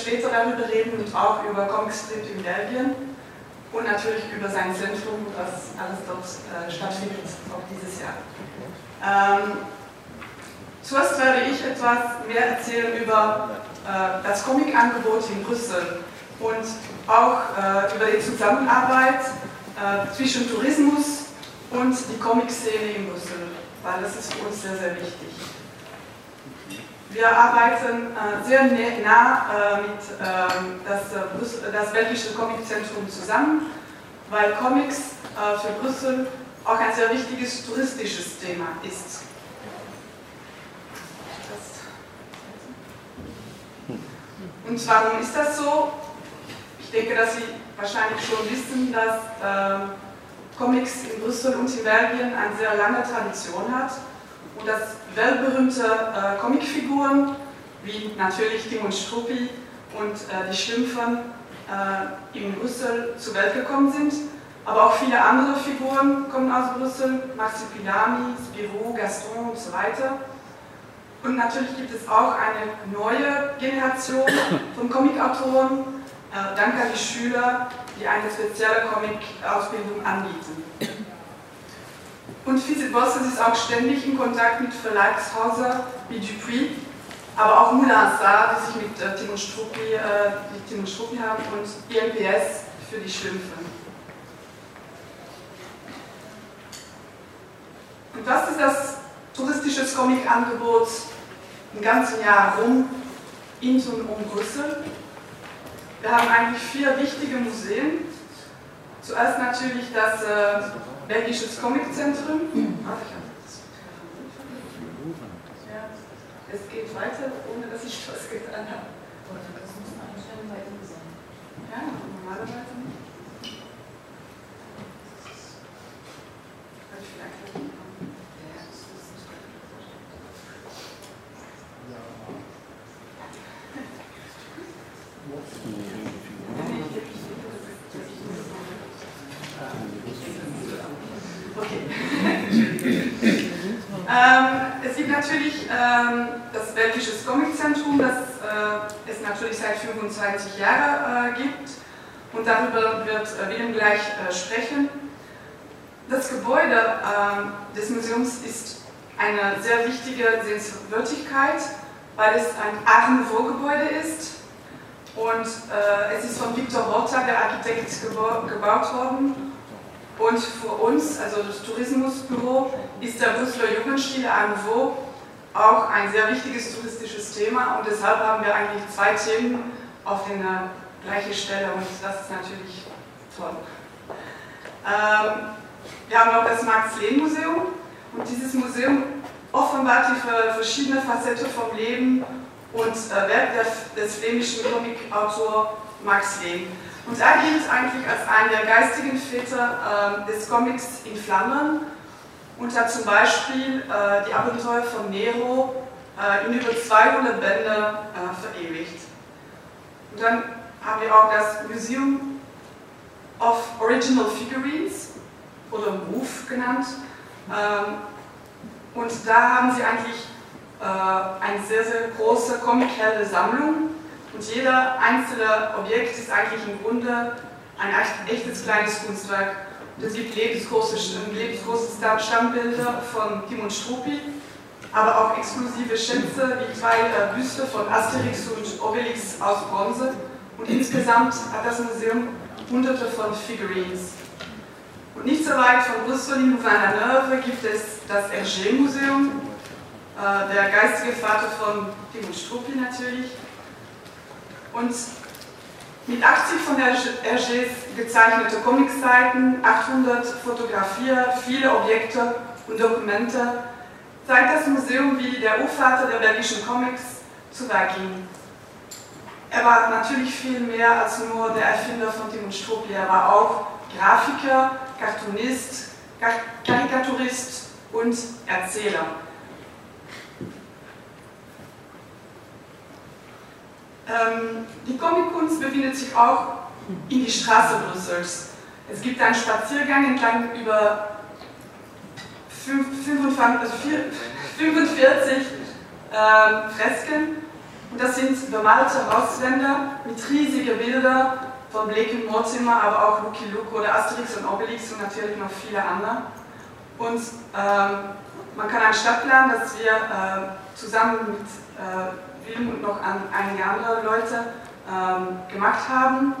später darüber reden und auch über Comic Strip in Belgien und natürlich über sein Zentrum, das alles dort äh, stattfindet, auch dieses Jahr. Ähm, zuerst werde ich etwas mehr erzählen über äh, das Comic-Angebot in Brüssel und auch äh, über die Zusammenarbeit äh, zwischen Tourismus und die Comic-Szene in Brüssel, weil das ist für uns sehr, sehr wichtig. Wir arbeiten äh, sehr nah äh, mit ähm, das, äh, das belgische Comiczentrum zusammen, weil Comics für Brüssel auch ein sehr wichtiges touristisches Thema ist. Und warum ist das so? Ich denke, dass Sie wahrscheinlich schon wissen, dass ähm, Comics in Brüssel und in Belgien eine sehr lange Tradition hat und dass weltberühmte äh, Comicfiguren wie natürlich Tim und Struppi und äh, die Schlümpfen äh, in Brüssel zur Welt gekommen sind. Aber auch viele andere Figuren kommen aus Brüssel, Marsupilami, Spirou, Gaston und so weiter. Und natürlich gibt es auch eine neue Generation von Comicautoren, äh, dank an die Schüler, die eine spezielle Comic-Ausbildung anbieten. Und Visit Bosses ist auch ständig in Kontakt mit Verlagshäusern wie Dupuis, aber auch Moulin Sarr, die sich mit äh, Timon Struppi, äh, Timon Struppi haben und IMPS für die Schlümpfe. Und was ist das touristische Comic-Angebot im ganzen Jahr rum in und um Brüssel? Wir haben eigentlich vier wichtige Museen. Zuerst natürlich das äh, Belgisches Comiczentrum. Ja, es geht weiter, ohne dass ich was getan habe. Ja, normalerweise nicht. Vielleicht Ähm, es gibt natürlich ähm, das Belgische Comiczentrum, das äh, es natürlich seit 25 Jahren äh, gibt. Und darüber wird äh, Willem gleich äh, sprechen. Das Gebäude ähm, des Museums ist eine sehr wichtige Sehenswürdigkeit, weil es ein Art Nouveau-Gebäude ist. Und äh, es ist von Victor Horta, der Architekt, gebaut worden. Und für uns, also das Tourismusbüro, ist der Brüsseler Jugendstil à nouveau auch ein sehr wichtiges touristisches Thema und deshalb haben wir eigentlich zwei Themen auf der gleichen Stelle und das ist natürlich toll. Ähm, wir haben auch das Max-Lehn-Museum und dieses Museum offenbart die verschiedenen Facetten vom Leben und äh, Werk des flämischen Comic-Autors Max Lehn. Und er gilt eigentlich als einer der geistigen Väter äh, des Comics in Flammen und hat zum Beispiel äh, die Abenteuer von Nero äh, in über 200 Bände äh, verewigt. Und dann haben wir auch das Museum of Original Figurines oder MOVE genannt. Ähm, und da haben sie eigentlich äh, eine sehr, sehr große comic Sammlung und jeder einzelne Objekt ist eigentlich im Grunde ein echtes kleines Kunstwerk. Und es gibt lebensgroße, lebensgroße Stammbilder von Timon Struppi, aber auch exklusive Schätze wie zwei äh, Büste von Asterix und Obelix aus Bronze. Und insgesamt hat das Museum hunderte von Figurines. Und nicht so weit von Brüssel in Louvain-la-Neuve gibt es das Hergé-Museum, äh, der geistige Vater von Timon Struppi natürlich. Und mit 80 von Hergés gezeichnete Comicseiten, 800 Fotografien, viele Objekte und Dokumente zeigt das Museum, wie der Urvater der belgischen Comics zu Werk ging. Er war natürlich viel mehr als nur der Erfinder von Timon Struppi, er war auch Grafiker, Cartoonist, Karikaturist und Erzähler. Ähm, die Comickunst befindet sich auch in die Straße Brüssels. Es gibt einen Spaziergang entlang über 45 also äh, Fresken und das sind bemalte Hauswände mit riesigen Bildern von Blake und Mortimer, aber auch Lucky Luke oder Asterix und Obelix und natürlich noch viele andere. Und ähm, man kann einen Stadtplan, das wir äh, zusammen mit äh, Wilm und noch an, einige andere Leute ähm, gemacht haben.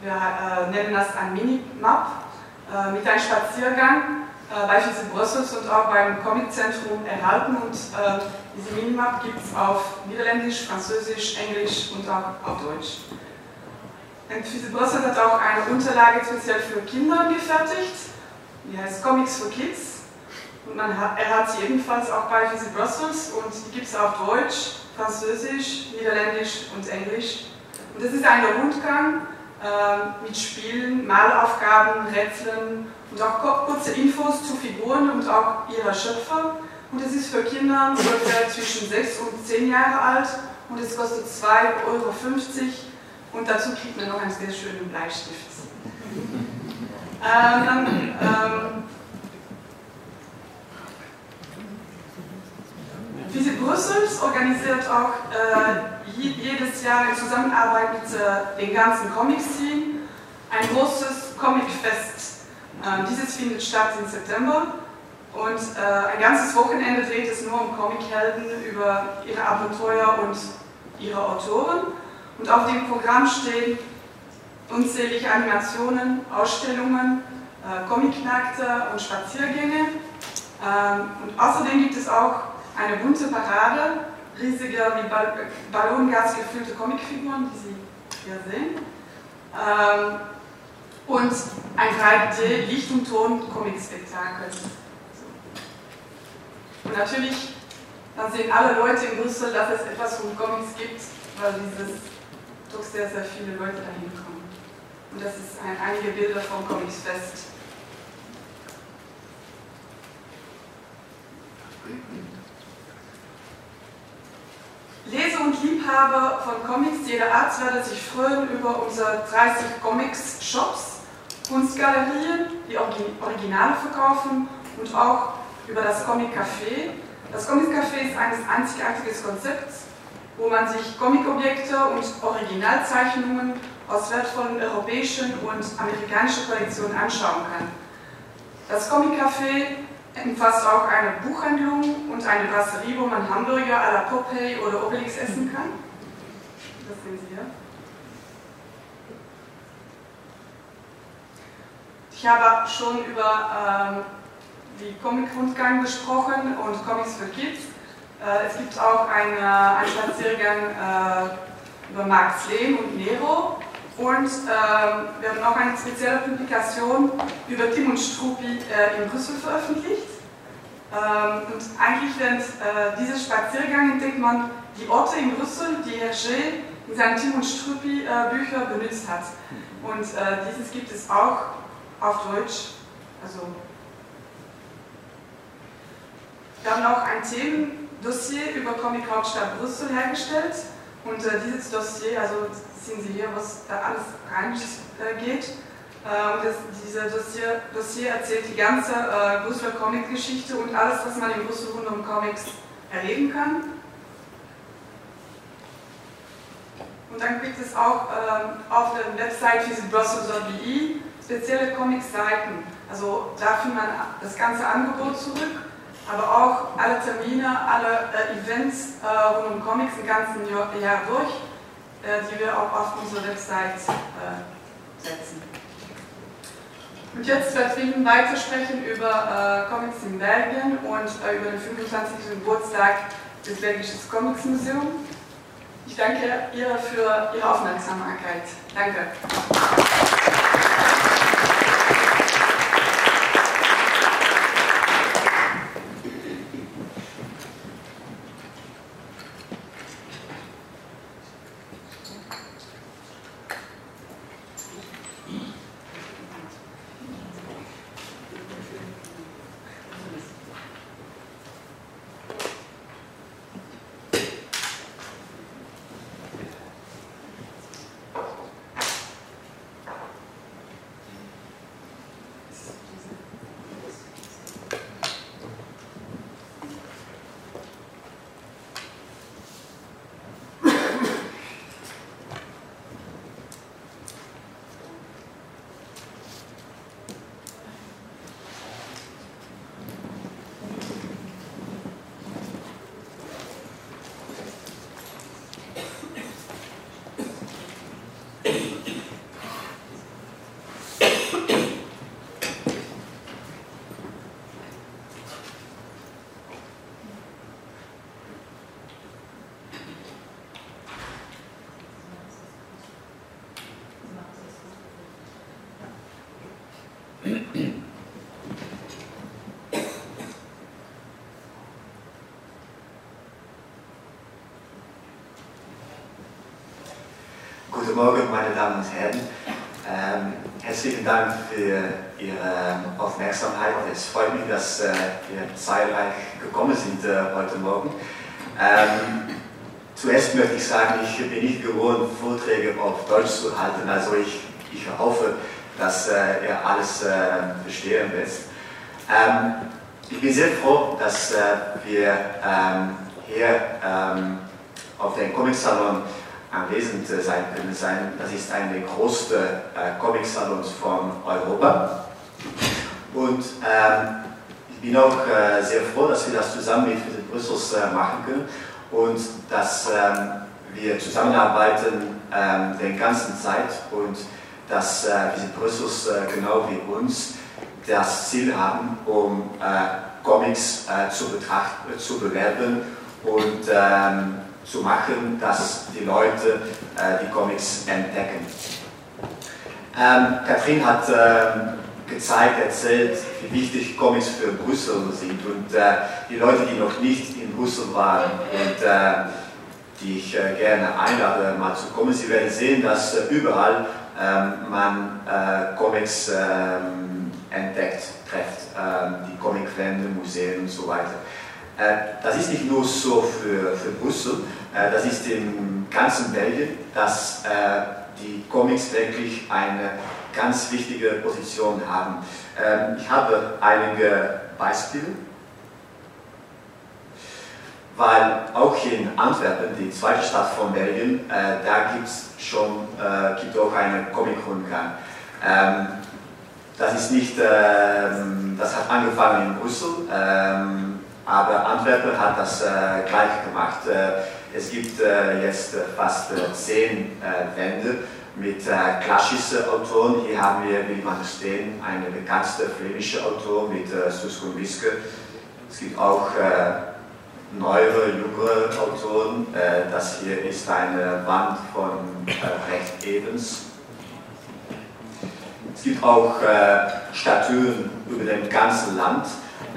Wir äh, nennen das ein Minimap äh, mit einem Spaziergang äh, beispielsweise Brüssels und auch beim Comiczentrum erhalten. Und äh, diese Minimap gibt es auf Niederländisch, Französisch, Englisch und auch auf Deutsch. Physik Brüssel hat auch eine Unterlage speziell für Kinder gefertigt, die heißt Comics for Kids. Hat, er hat sie ebenfalls auch bei Physik Brussels und die gibt es auf Deutsch, Französisch, Niederländisch und Englisch. Und das ist ein Rundgang äh, mit Spielen, Malaufgaben, Rätseln und auch kurze Infos zu Figuren und auch ihrer Schöpfer. Und es ist für Kinder ungefähr zwischen 6 und 10 Jahre alt und es kostet 2,50 Euro und dazu kriegt man noch einen sehr schönen Bleistift. ähm, dann, ähm, Visit Brüssels organisiert auch äh, jedes Jahr in Zusammenarbeit mit äh, den ganzen Comic-Scene ein großes Comicfest. Äh, dieses findet statt im September und äh, ein ganzes Wochenende dreht es nur um Comichelden über ihre Abenteuer und ihre Autoren. Und auf dem Programm stehen unzählige Animationen, Ausstellungen, äh, Comicmärkte und Spaziergänge. Ähm, und außerdem gibt es auch eine bunte Parade, riesige, wie Ballongas gefüllte Comicfiguren, die Sie hier sehen. Ähm, und ein 3D-Licht- und Ton-Comic-Spektakel. Und natürlich, dann sehen alle Leute in Brüssel, dass es etwas von Comics gibt, weil dieses doch sehr, sehr viele Leute dahin kommen. Und das ist ein, einige Bilder vom Comics Fest. Leser und Liebhaber von Comics jeder Art werden sich freuen über unsere 30 Comics-Shops, Kunstgalerien, die Originale verkaufen und auch über das Comic Café. Das Comic Café ist ein einzigartiges Konzept, wo man sich Comicobjekte und Originalzeichnungen aus wertvollen europäischen und amerikanischen Kollektionen anschauen kann. Das Comic Café umfasst auch eine Buchhandlung und eine Brasserie, wo man Hamburger à la Popeye oder Obelix essen kann. Das sehen Sie hier. Ich habe schon über ähm, die Comic-Rundgang gesprochen und Comics für Kids. Äh, es gibt auch eine, einen Spaziergang äh, über Max Lehm und Nero und äh, wir haben auch eine spezielle Publikation über Tim und Struppi äh, in Brüssel veröffentlicht. Ähm, und eigentlich während äh, dieses Spaziergang entdeckt man die Orte in Brüssel, die Hergé in seinen Tim und Struppi äh, benutzt hat. Und dieses gibt es auch auf Deutsch. Also wir haben auch ein Themen Dossier über Comic Hauptstadt Brüssel hergestellt. Und äh, dieses Dossier, also sehen Sie hier, was da alles reingeht. Äh, und das, dieses Dossier, Dossier, erzählt die ganze äh, Brüsseler Comic-Geschichte und alles, was man in Brüssel rund um Comics erleben kann. Und dann gibt es auch äh, auf der Website visitbrussels.de spezielle Comic-Seiten. Also da findet man das ganze Angebot zurück aber auch alle Termine, alle äh, Events äh, rund um Comics im ganzen Jahr, Jahr durch, äh, die wir auch auf unsere Website äh, setzen. Und jetzt wird Wien weitersprechen über äh, Comics in Belgien und äh, über den 25. Geburtstag des Belgischen Comics Museums. Ich danke ihr für Ihre Aufmerksamkeit. Danke. Morgen, meine Damen und Herren. Ähm, herzlichen Dank für Ihre Aufmerksamkeit. Es freut mich, dass äh, wir zahlreich gekommen sind äh, heute Morgen. Ähm, zuerst möchte ich sagen, ich bin nicht gewohnt, Vorträge auf Deutsch zu halten, also ich, ich hoffe, dass äh, ihr alles äh, verstehen werdet. Ähm, ich bin sehr froh, dass äh, wir ähm, hier ähm, auf dem Comic-Salon anwesend sein können sein. Das ist einer der größten äh, Comic-Salons von Europa. Und ähm, ich bin auch äh, sehr froh, dass wir das zusammen mit Brüssels äh, machen können und dass ähm, wir zusammenarbeiten ähm, den ganzen Zeit und dass äh, Visit Brüssels äh, genau wie uns das Ziel haben, um äh, Comics äh, zu, betrachten, zu bewerben und ähm, zu machen, dass die Leute äh, die Comics entdecken. Ähm, Katrin hat äh, gezeigt, erzählt, wie wichtig Comics für Brüssel sind und äh, die Leute, die noch nicht in Brüssel waren und äh, die ich äh, gerne einlade, mal zu kommen, sie werden sehen, dass äh, überall ähm, man Comics ähm, entdeckt, trifft, ähm, die Comicwände, Museen und so weiter. Das ist nicht nur so für, für Brüssel, das ist im ganzen Belgien, dass die Comics wirklich eine ganz wichtige Position haben. Ich habe einige Beispiele, weil auch in Antwerpen, die zweite Stadt von Belgien, da gibt es schon gibt auch eine Comic-Rundgang. das ist nicht, das hat angefangen in Brüssel, aber Antwerpen hat das äh, gleich gemacht. Äh, es gibt äh, jetzt fast zehn Wände mit klassischen Autoren. Hier haben wir, wie man stehen, eine bekannte flämische Autor mit äh, Suskun Wiske. Es gibt auch neuere, jüngere Autoren. das hier ist eine Wand von Recht Evans. Es gibt auch Statuen über dem ganzen Land.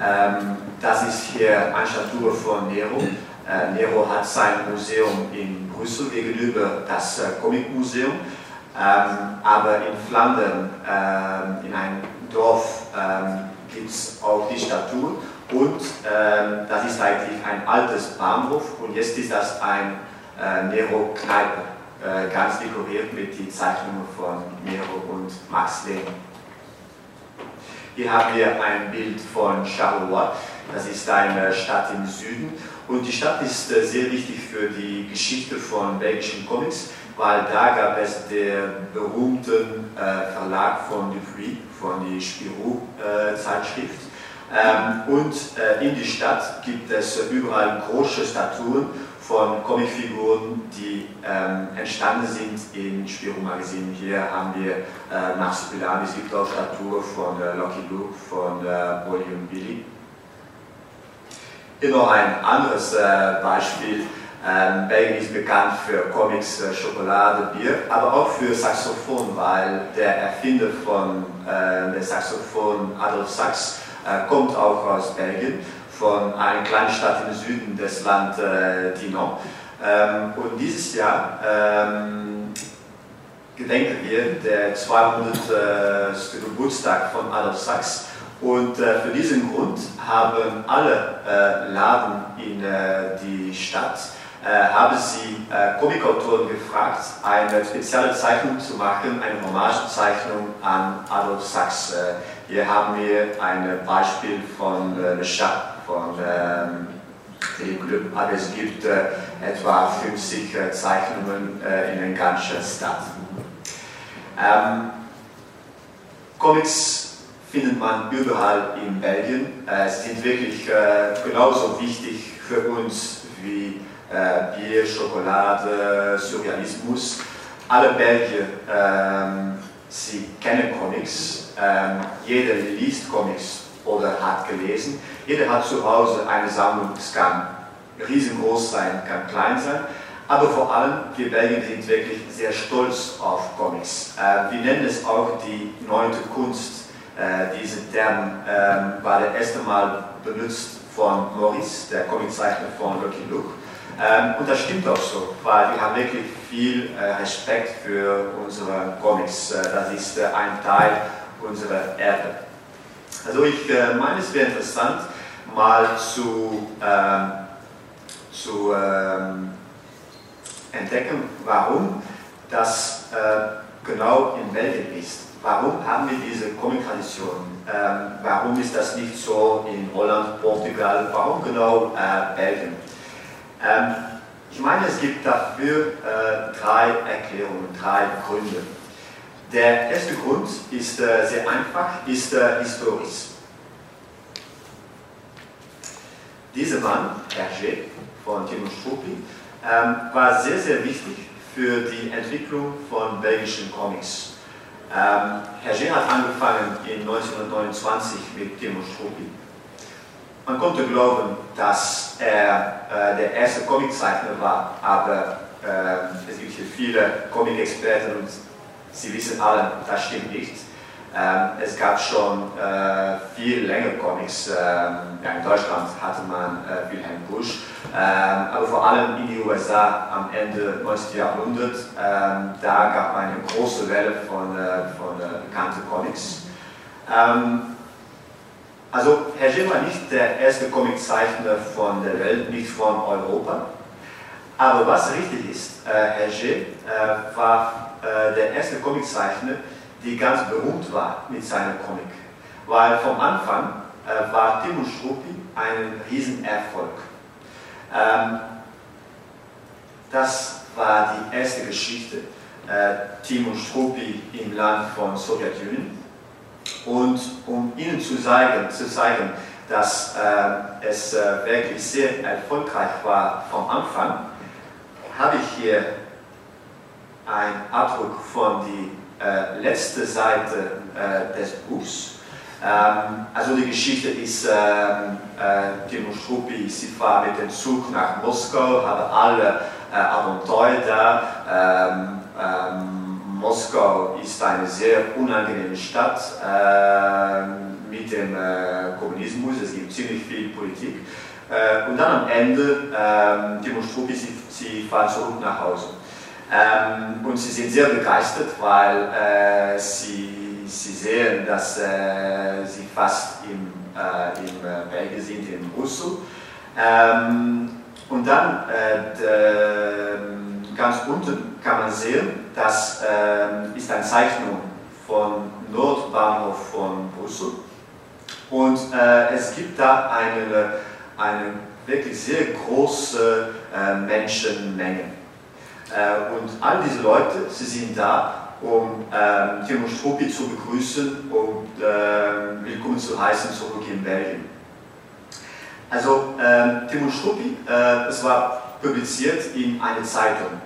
Ähm, das ist hier eine Statue von Nero. Äh, Nero hat sein Museum in Brüssel gegenüber das äh, Comicmuseum, ähm, aber in Flandern, ähm, in einem Dorf, ähm, gibt es auch die Statue und ähm, das ist eigentlich ein altes Bahnhof und jetzt ist das ein äh, Nero-Kneipe, äh, ganz dekoriert mit den Zeichnungen von Nero und Max Lehn. Hier haben wir ein Bild von Charleroi. Das ist eine Stadt im Süden und die Stadt ist äh, sehr wichtig für die Geschichte von belgischen Comics, weil da gab es den berühmten äh, Verlag von Dupuis, von der Spirou-Zeitschrift. Ähm, und äh, in die Stadt gibt es überall große Statuen von Comicfiguren, die ähm, entstanden sind in Spirou Magazin. Hier haben wir äh, Marsupilami, es gibt auch Statue von äh, Lucky Luke, von äh, Bolly und Billy. Hier noch ein anderes äh, Beispiel. Ähm, Belgien ist bekannt für Comics, äh, Schokolade, Bier, aber auch für Saxophon, weil der Erfinder von äh, der Saxophon Adolf Sachs äh, kommt auch aus Belgien, von einer kleinen Stadt im Süden des Landes äh, Dinan. Ähm, und dieses Jahr ähm, gedenken wir der 200. Geburtstag von Adolf Sachs. Und äh, für diesen Grund haben alle äh, Laden in äh, die Stadt äh, haben sie äh, Comicautoren gefragt, eine spezielle Zeichnung zu machen, eine Hommagezeichnung an Adolf Sachs. Äh, hier haben wir ein Beispiel von äh, Le Chat von ähm, Club, aber es gibt äh, etwa 50 äh, Zeichnungen äh, in der ganzen Stadt. Ähm, Comics findet man überall in Belgien. Sie sind wirklich genauso wichtig für uns wie Bier, Schokolade, Surrealismus. Alle Belgier, ähm, sie kennen Comics, ähm, jeder liest Comics oder hat gelesen. Jeder hat zu Hause eine Sammlung, es kann riesengroß sein, kann klein sein. Aber vor allem, wir Belgier sind wirklich sehr stolz auf Comics. Äh, wir nennen es auch die neunte Kunst. Äh, dieser Term äh, war das erste Mal benutzt von Maurice, der Comiczeichner von Lucky Luke. Ähm, und das stimmt auch so, weil wir haben wirklich viel äh, Respekt für unsere Comics. Äh, das ist äh, ein Teil unserer Erde. Also ich äh, meine, es wäre interessant, mal zu, ähm, zu ähm, entdecken, warum das äh, genau in Belgien ist. Warum haben wir diese Comic-Tradition? Ähm, warum ist das nicht so in Holland, Portugal? Warum genau äh, Belgien? Ähm, ich meine, es gibt dafür äh, drei Erklärungen, drei Gründe. Der erste Grund ist äh, sehr einfach, ist äh, historisch. Dieser Mann, Hergé von Timo Struppi, ähm, war sehr, sehr wichtig für die Entwicklung von belgischen Comics. Ähm, Hergé hat angefangen in 1929 mit Timo Struppi man konnte glauben, dass er äh, der erste Comiczeichner war, aber äh, es gibt hier viele Comic-Experten und sie wissen alle, das stimmt nicht. Ähm, es gab schon äh, viel länger Comics. Ähm, ja, in Deutschland hatte man äh, Wilhelm Busch, ähm, aber vor allem in den USA am Ende 19. Jahrhundert, ähm, da gab es eine große Welle von, äh, von äh, bekannten Comics. Ähm, also Hergé war nicht der erste Comiczeichner von der Welt, nicht von Europa. Aber was richtig ist, äh, Hergé äh, war äh, der erste Comiczeichner, die ganz berühmt war mit seinem Comic. Weil vom Anfang äh, war Timo Struppi ein Riesenerfolg. Ähm, das war die erste Geschichte. Äh, Timo Struppi im Land von Sowjetunion und um Ihnen zu zeigen, zu zeigen dass äh, es äh, wirklich sehr erfolgreich war vom Anfang, habe ich hier einen Abdruck von der äh, letzten Seite äh, des Buchs. Ähm, also die Geschichte ist, ähm, äh, Timo Struppi, sie war mit dem Zug nach Moskau, hatte alle äh, Abenteuer da. Ähm, ähm Moskau ist eine sehr unangenehme Stadt äh, mit dem äh, Kommunismus, es gibt ziemlich viel Politik. Äh, und dann am Ende, ähm, Timo Struppi, sie, sie fahren zurück nach Hause. Ähm, und sie sind sehr begeistert, weil äh, sie, sie sehen, dass äh, sie fast im, äh, im Belgien sind, in Brüssel. Ähm, und dann ganz unten kann man sehen, das äh, ist eine Zeichnung von Nordbahnhof von Brüssel. Und äh, es gibt da eine, eine wirklich sehr große äh, Menschenmenge. Äh, und all diese Leute, sie sind da, um ähm, Timo Struppi zu begrüßen und äh, willkommen zu heißen zurück in Belgien. Also ähm, Timo Struppi, äh, es war publiziert in einer Zeitung,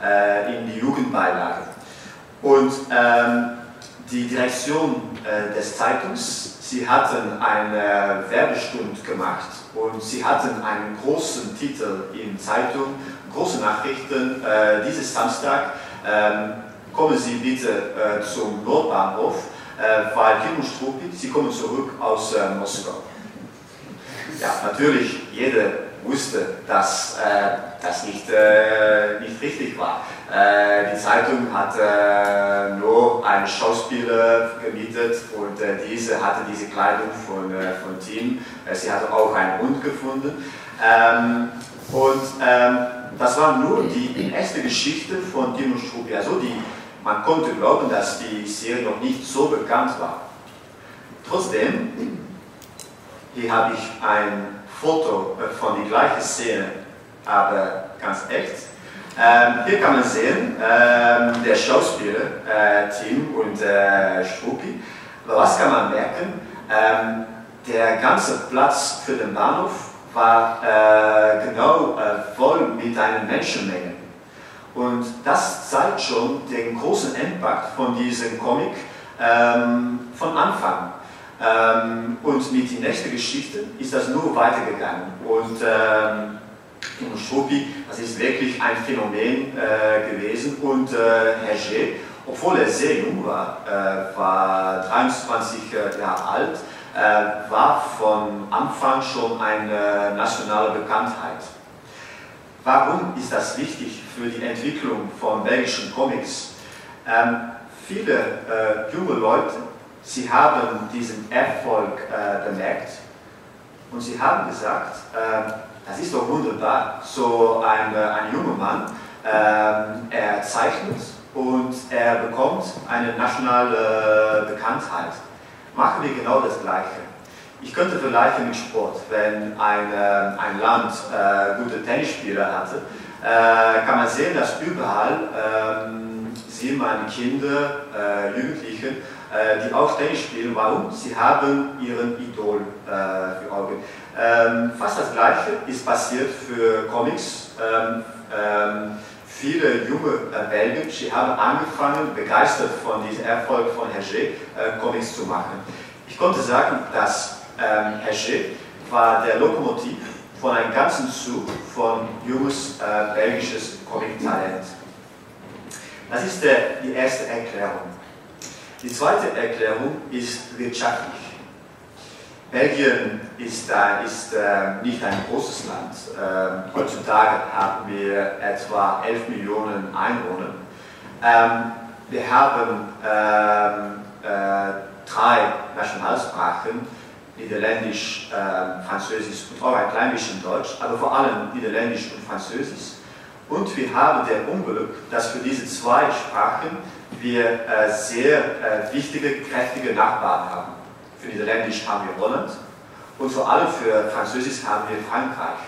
äh, in die Jugendbeilage. Und ähm, die Direktion des Zeitungs, sie hatten eine Werbestunde gemacht und sie hatten einen großen Titel in Zeitung, große Nachrichten, äh, dieses Samstag, ähm, kommen Sie bitte äh, zum Nordbahnhof, äh, weil Kim Struppi, Sie kommen zurück aus äh, Moskau. Ja, natürlich, jeder wusste, dass äh, das nicht, äh, nicht richtig war. Die Zeitung hatte nur einen Schauspieler gemietet und diese hatte diese Kleidung von, von. Äh, sie hatte auch einen Hund gefunden. Ähm, und ähm, das war nur die erste Geschichte von Dino Struppi. Also die, man konnte glauben, dass die Serie noch nicht so bekannt war. Trotzdem, hier habe ich ein Foto von der gleichen Szene, aber ganz echt. Ähm, hier kann man sehen, ähm, der Schauspieler, äh, Tim und äh, Struppi. Was kann man merken? Ähm, der ganze Platz für den Bahnhof war äh, genau äh, voll mit einer Menschenmenge. Und das zeigt schon den großen Impact von diesem Comic ähm, von Anfang. Ähm, und mit der nächsten Geschichte ist das nur weitergegangen. Und ähm, Struppi, das ist wirklich ein Phänomen äh, gewesen. Und äh, Hergé, obwohl er sehr jung war, äh, war 23 äh, Jahre alt, äh, war von Anfang schon eine nationale Bekanntheit. Warum ist das wichtig für die Entwicklung von belgischen Comics? Ähm, viele äh, junge Leute Sie haben diesen Erfolg äh, bemerkt und sie haben gesagt, äh, das ist doch wunderbar, so ein, äh, ein junger Mann, äh, er zeichnet und er bekommt eine nationale Bekanntheit. Machen wir genau das Gleiche. Ich könnte vergleichen mit Sport. Wenn ein, äh, ein Land äh, gute Tennisspieler hatte, kann man sehen, dass überall ähm, sehen man Kinder, Jugendliche, äh, die auch Tennis spielen. Warum? Sie haben ihren Idol äh, für Augen. Ähm, fast das Gleiche ist passiert für Comics. Ähm, ähm, viele junge äh, Belgier, haben angefangen, begeistert von diesem Erfolg von Hergé, äh, Comics zu machen. Ich konnte sagen, dass ähm, Hergé war der Lokomotiv von einem ganzen Zug von junges äh, belgisches Comic-Talent. Das ist der, die erste Erklärung. Die zweite Erklärung ist wirtschaftlich. Belgien ist, äh, ist äh, nicht ein großes Land. Äh, heutzutage haben wir etwa 11 Millionen Einwohner. Ähm, wir haben ähm, äh, drei Nationalsprachen, Niederländisch, ähm, Französisch und auch ein klein bisschen Deutsch, aber vor allem Niederländisch und Französisch. Und wir haben den Unglück, dass für diese zwei Sprachen wir sehr wichtige, kräftige Nachbarn haben. Für Niederländisch haben wir Holland und vor allem für Französisch haben wir Frankreich.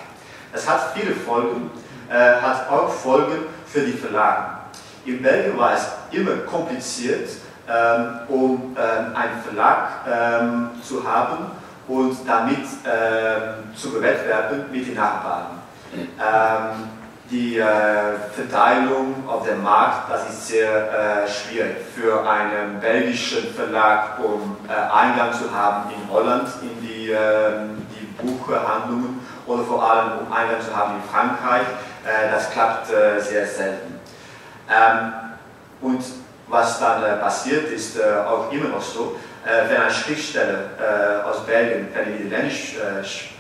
Das hat viele Folgen, äh, hat auch Folgen für die Verlage. In Belgien war es immer kompliziert, ähm, um ähm, einen Verlag ähm, zu haben und damit ähm, zu bewettbewerben mit den Nachbarn. Die äh, Verteilung auf dem Markt, das ist sehr äh, schwierig für einen belgischen Verlag, um äh, Eingang zu haben in Holland in die, ähm, die Buchhandlungen oder vor allem um Eingang zu haben in Frankreich. Äh, das klappt äh, sehr selten. Ähm, und was dann äh, passiert, ist auch immer noch so, wenn ein Schriftsteller aus Belgien, wenn er Niederländisch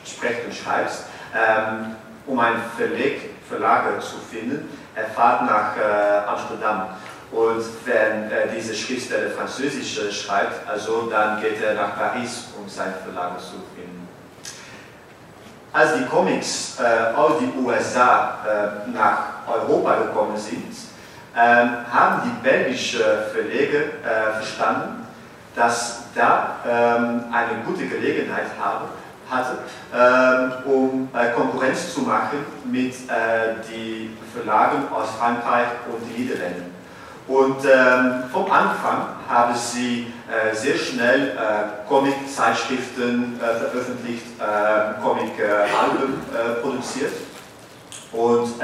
spricht und schreibt, ähm, um einen Verleg Verlage zu finden. Er fährt nach äh, Amsterdam. Und wenn äh, diese Schriftsteller Französisch äh, schreibt, also dann geht er nach Paris, um seinen Verlag zu finden. Als die Comics äh, aus den USA äh, nach Europa gekommen sind, ähm, haben die belgischen Verleger verstanden, dass da ähm, eine gute Gelegenheit haben, hatte, ähm, um äh, Konkurrenz zu machen mit äh, den Verlagen aus Frankreich und den Niederlanden. Und ähm, vom Anfang haben sie äh, sehr schnell äh, Comic-Zeitschriften äh, veröffentlicht, äh, Comic-Alben äh, produziert. Und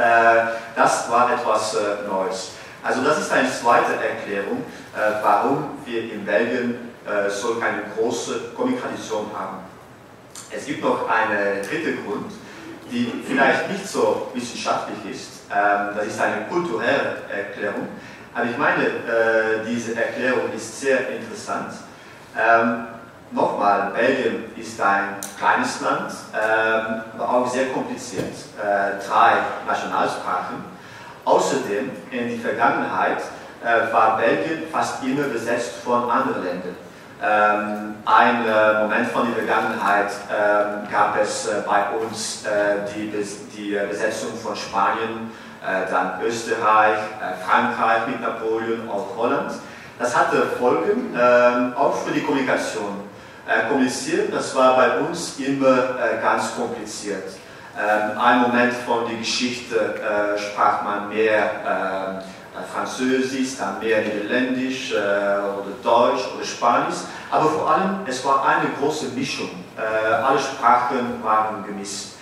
das war etwas Neues. Also das ist eine zweite Erklärung, warum wir in Belgien so eine große Comic-Tradition haben. Es gibt noch einen dritten Grund, die vielleicht nicht so wissenschaftlich ist. Ähm, das ist eine kulturelle Erklärung. Aber ich meine, äh, diese Erklärung ist sehr interessant. Ähm, nochmal, Belgien ist ein kleines Land, ähm, aber auch sehr kompliziert. Äh, drei Nationalsprachen. Außerdem, in der Vergangenheit äh, war Belgien fast immer besetzt von anderen Ländern. Ähm, ein äh, Moment von der Vergangenheit ähm, gab es äh, bei uns äh, die, die Besetzung von Spanien, äh, dann Österreich, äh, Frankreich mit Napoleon, auch Holland. Das hatte Folgen ähm, auch für die Kommunikation. Äh, kommunizieren, das war bei uns immer ganz kompliziert. Ähm, ein Moment von der Geschichte sprach man mehr ähm, Französisch, dann mehr Niederländisch oder Deutsch oder Spanisch. Aber vor allem, es war eine große Mischung. alle Sprachen waren gemischt.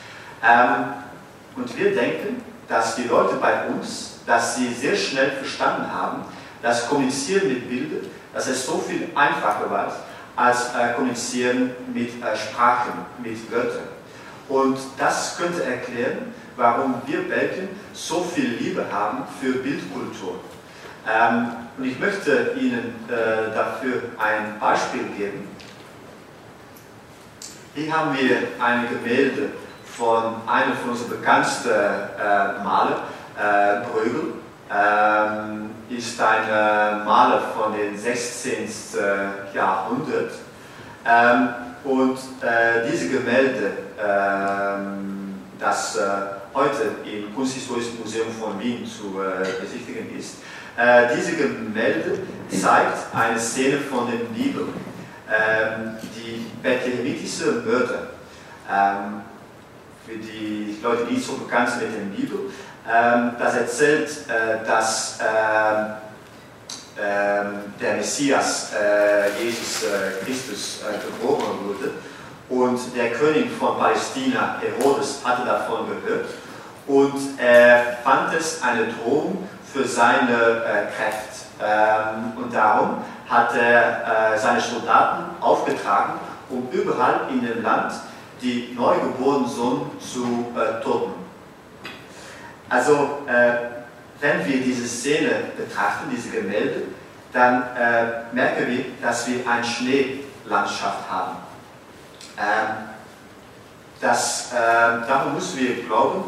und wir denken, dass die Leute bei uns, dass sie sehr schnell verstanden haben, dass Kommunizieren mit Bildern, dass es so viel einfacher war als äh, Kommunizieren mit äh, Sprachen, mit Wörtern. Und das könnte erklären, warum wir Belgien so viel Liebe haben für Bildkultur. Ähm, und ich möchte Ihnen äh, dafür ein Beispiel geben. Hier haben wir ein Gemälde von einem von unseren bekanntesten äh, Maler, äh, Bruegel. Ähm, ist ein äh, Maler von dem 16. Jahrhundert. Ähm, und äh, diese Gemälde, ähm, das äh, heute im Kunsthistorischen Museum von Wien zu äh, besichtigen ist, äh, diese Gemälde zeigt eine Szene von der Bibel, ähm, die bethlehemitische Mörder. Ähm, für die Leute, die nicht so bekannt sind mit der Bibel. Ähm, das erzählt, äh, dass ähm, ähm, der Messias, äh, Jesus äh, Christus, geboren wurde und der König von Palästina, Herodes, hatte davon gehört und er fand es eine Drohung für seine Kräfte. und darum hat er seine Soldaten aufgetragen, um überall in dem Land die neugeborenen Sohn zu äh, toten. Also, äh, wenn wir diese Szene betrachten, diese Gemälde, dann äh, merken wir, dass wir eine Schneelandschaft haben. Ähm, das, äh, darum müssen wir glauben,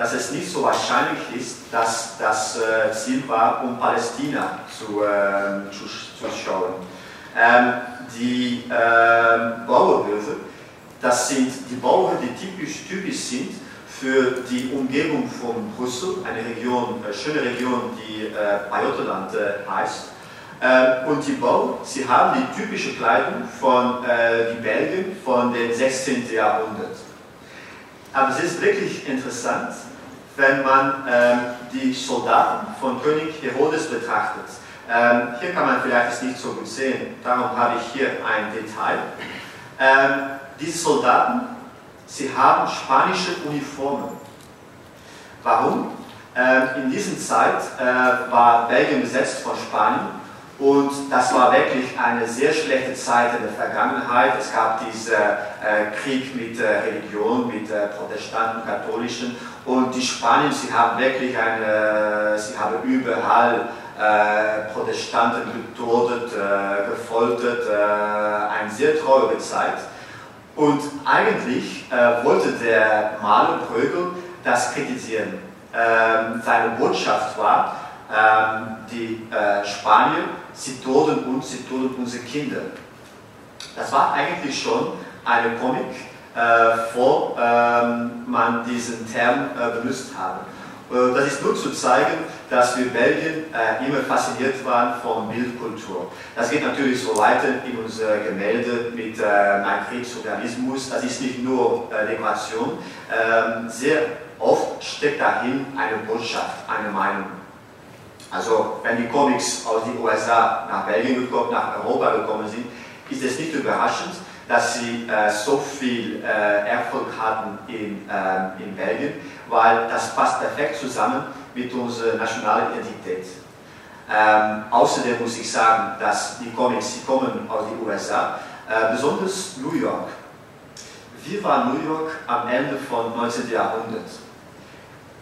dass es nicht so wahrscheinlich ist, dass das äh, Ziel war, um Palästina zu, äh, zu, zu schauen. Ähm, die äh, Bauernhöfe das sind die Bauern, die typisch, typisch sind für die Umgebung von Brüssel, eine Region, eine schöne Region, die äh, Bajoterland äh, heißt. Äh, und die Bauern, sie haben die typische Kleidung von äh, die Belgien von dem 16. Jahrhundert. Aber es ist wirklich interessant, wenn man ähm, die Soldaten von König Herodes betrachtet. Ähm, hier kann man vielleicht es nicht so gut sehen, darum habe ich hier ein Detail. Ähm, diese Soldaten, sie haben spanische Uniformen. Warum? Ähm, in dieser Zeit äh, war Belgien besetzt von Spanien und das war wirklich eine sehr schlechte Zeit in der Vergangenheit. Es gab diesen äh, Krieg mit äh, Religion, mit äh, Protestanten, Katholischen und die Spanier, sie haben wirklich eine, sie haben überall äh, Protestanten getötet, äh, gefoltert, äh, eine sehr traurige Zeit. Und eigentlich wollte der Maler Brögel das kritisieren. Ähm, seine Botschaft war, ähm, die Spanier, sie toten uns, sie toten unsere Kinder. Das war eigentlich schon eine Comic, äh, vor ähm, man diesen Term äh, benutzt habe. Äh, das ist nur zu zeigen, dass wir Belgien äh, immer fasziniert waren von Bildkultur. Das geht natürlich so weiter in unsere Gemälde mit äh, Nachkriegssurrealismus. Das ist nicht nur äh, Dekoration. Ähm, sehr oft steckt dahin eine Botschaft, eine Meinung. Also wenn die Comics aus den USA nach Belgien gekommen, nach Europa gekommen sind, ist es nicht überraschend, dass sie äh, so viel äh, Erfolg hatten in, äh, in Belgien, weil das passt perfekt zusammen mit unserer nationalen Identität. Ähm, außerdem muss ich sagen, dass die Comics, die kommen aus den USA, äh, besonders New York. Wie war New York am Ende von 19. Jahrhundert?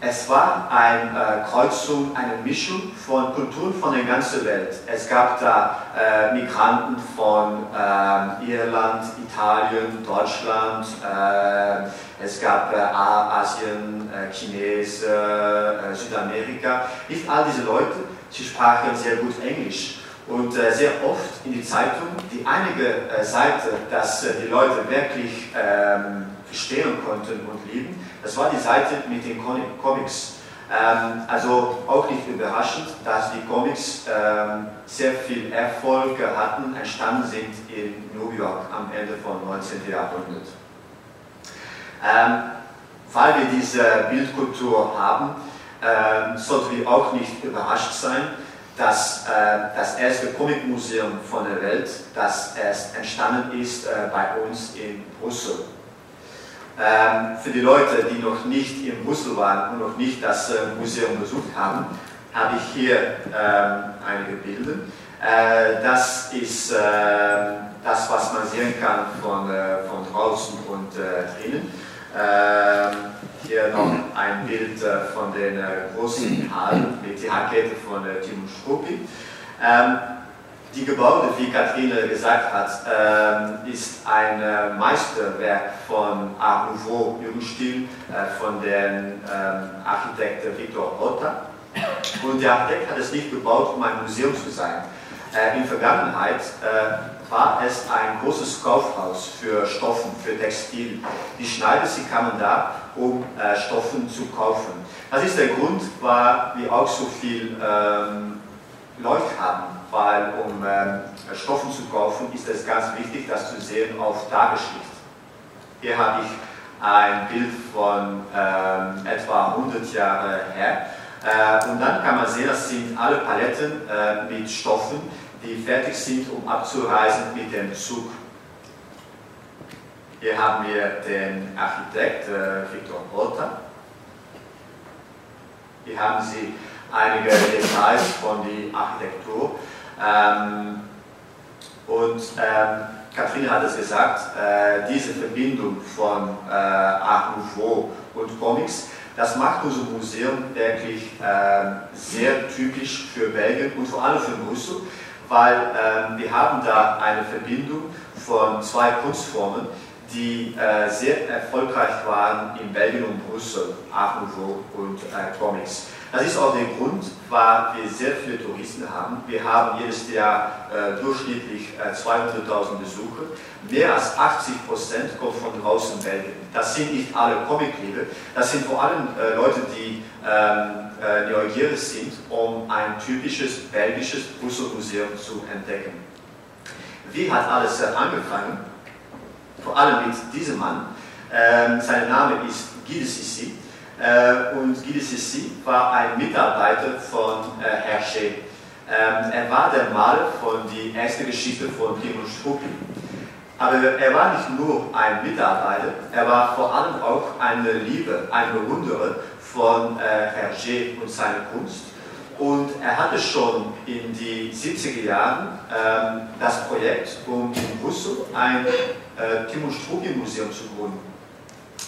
Es war eine äh, Kreuzung, eine Mischung von Kulturen von der ganzen Welt. Es gab da äh, Migranten von äh, Irland, Italien, Deutschland, äh, es gab äh, Asien, äh, Chinesen, Südamerika. Nicht all diese Leute, sie sprachen sehr gut Englisch. Und sehr oft in die Zeitung, die einige Seite, dass die Leute wirklich ähm, verstehen konnten und lieben, das war die Seite mit den Comics. Ähm, also auch nicht überraschend, dass die Comics ähm, sehr viel Erfolg hatten, entstanden sind in New York am Ende vom 19. Jahrhundert. Ähm, weil wir diese Bildkultur haben, ähm, sollten wir auch nicht überrascht sein, dass äh, das erste Comicmuseum von der Welt, das erst entstanden ist äh, bei uns in Brüssel. Ähm, für die Leute, die noch nicht in Brüssel waren und noch nicht das äh, Museum besucht haben, habe ich hier ähm, einige Bilder. Äh, das ist äh, das, was man sehen kann von, äh, von draußen und äh, drinnen. Ähm, hier noch ein Bild äh, von den großen Hallen mit der Rakete von Timo Struppi. Ähm, die Gebäude, wie Katrine gesagt hat, ähm, ist ein äh, Meisterwerk von Art Nouveau Jugendstil äh, von dem ähm, Architekt Victor Otta. Und der Architekt hat es nicht gebaut, um ein Museum zu sein. Äh, in Vergangenheit war es ein großes Kaufhaus für Stoffen, für Textil. Die Schneider, sie kamen da, um Stoffen zu kaufen. Das ist der Grund, weil wir auch so viel ähm, Leute haben weil um ähm, Stoffen zu kaufen, ist es ganz wichtig, das zu sehen auf Tageslicht. Hier habe ich ein Bild von ähm, etwa 100 Jahre her. Äh, und dann kann man sehen, das sind alle Paletten äh, mit Stoffen, die fertig sind, um abzureisen mit dem Zug. Hier haben wir den Architekt äh, Victor Rota. Hier haben Sie einige Details von der Architektur. Ähm, und ähm, Katrin hat es gesagt, äh, diese Verbindung von äh, Art Nouveau und Comics, das macht unser Museum wirklich äh, sehr typisch für Belgien und vor allem für Brüssel, weil ähm, wir haben da eine Verbindung von zwei Kunstformen, die äh, sehr erfolgreich waren in Belgien und Brüssel, Art Nouveau und äh, Comics. Das ist auch der Grund, weil wir sehr viele Touristen haben. Wir haben jedes Jahr äh, durchschnittlich äh, 200.000 Besucher. Mehr als 80 Prozent kommen von draußen Belgien. Das sind nicht alle Comicliebe, das sind vor allem äh, Leute, die ähm, äh, neugierig sind, um ein typisches belgisches Brüssel-Museum zu entdecken. Wie hat alles äh, angefangen? Vor allem mit diesem Mann. Ähm, sein Name ist de Sissi. Äh, und Guy Sissi war ein Mitarbeiter von äh, Hergé. Ähm, er war der Maler von der ersten Geschichte von Primo Struppi. Aber er war nicht nur ein Mitarbeiter, er war vor allem auch eine Liebe, ein Bewunderer von äh, Hergé und seiner Kunst. Und er hatte schon in den 70er Jahren ähm, das Projekt, um in Brüssel ein äh, Timo Struppi Museum zu gründen.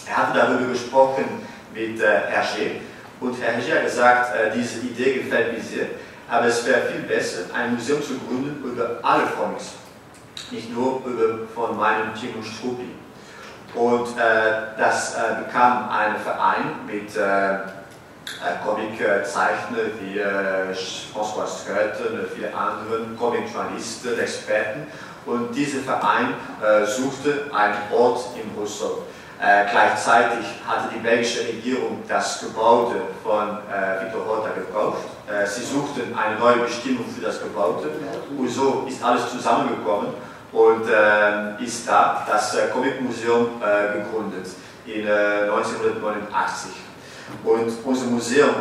Er hatte darüber gesprochen, mit äh, Hergé. Und Hergé hat gesagt, äh, diese Idee gefällt mir sehr, aber es wäre viel besser, ein Museum zu gründen über alle Comics, nicht nur über, von meinem Timo Struppi. Und äh, das äh, bekam ein Verein mit äh, äh Comiczeichner wie äh, François und viele andere Comic-Journalisten, Experten. Und dieser Verein suchte einen Ort in Brüssel. Äh, gleichzeitig hatte die belgische Regierung das Gebäude von äh, Victor Horta gekauft. Äh, sie suchten eine neue Bestimmung für das Gebäude und so ist alles zusammengekommen und ähm, ist da das äh, Comic Museum äh, gegründet in 1989. Äh, und unser Museum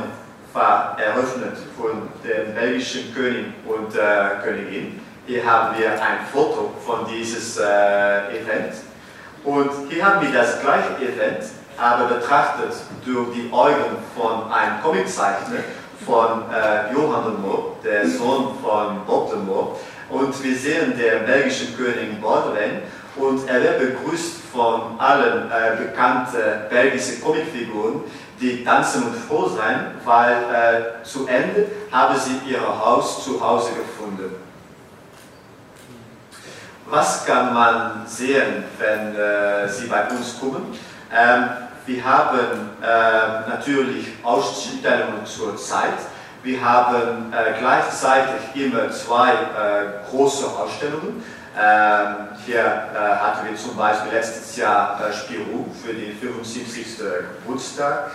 war eröffnet von dem belgischen König und äh, Königin. Hier haben wir ein Foto von dieses äh, Event. Und hier haben wir das gleiche Event, aber betrachtet durch die Augen von einem Comiczeichner von äh, Johann de Moor, der Sohn von Bob de Moor. Und wir sehen den belgischen König Baudelaire und er wird begrüßt von allen äh, bekannten belgischen Comicfiguren, die tanzen und froh sein, weil äh, zu Ende haben sie ihr Haus zu Hause gefunden. Was kann man sehen, wenn äh, Sie bei uns kommen? Ähm, wir haben äh, natürlich Ausstellungen zur Zeit. Wir haben äh, gleichzeitig immer zwei äh, große Ausstellungen. Ähm, hier äh, hatten wir zum Beispiel letztes Jahr äh, Spirou für den 75. Geburtstag.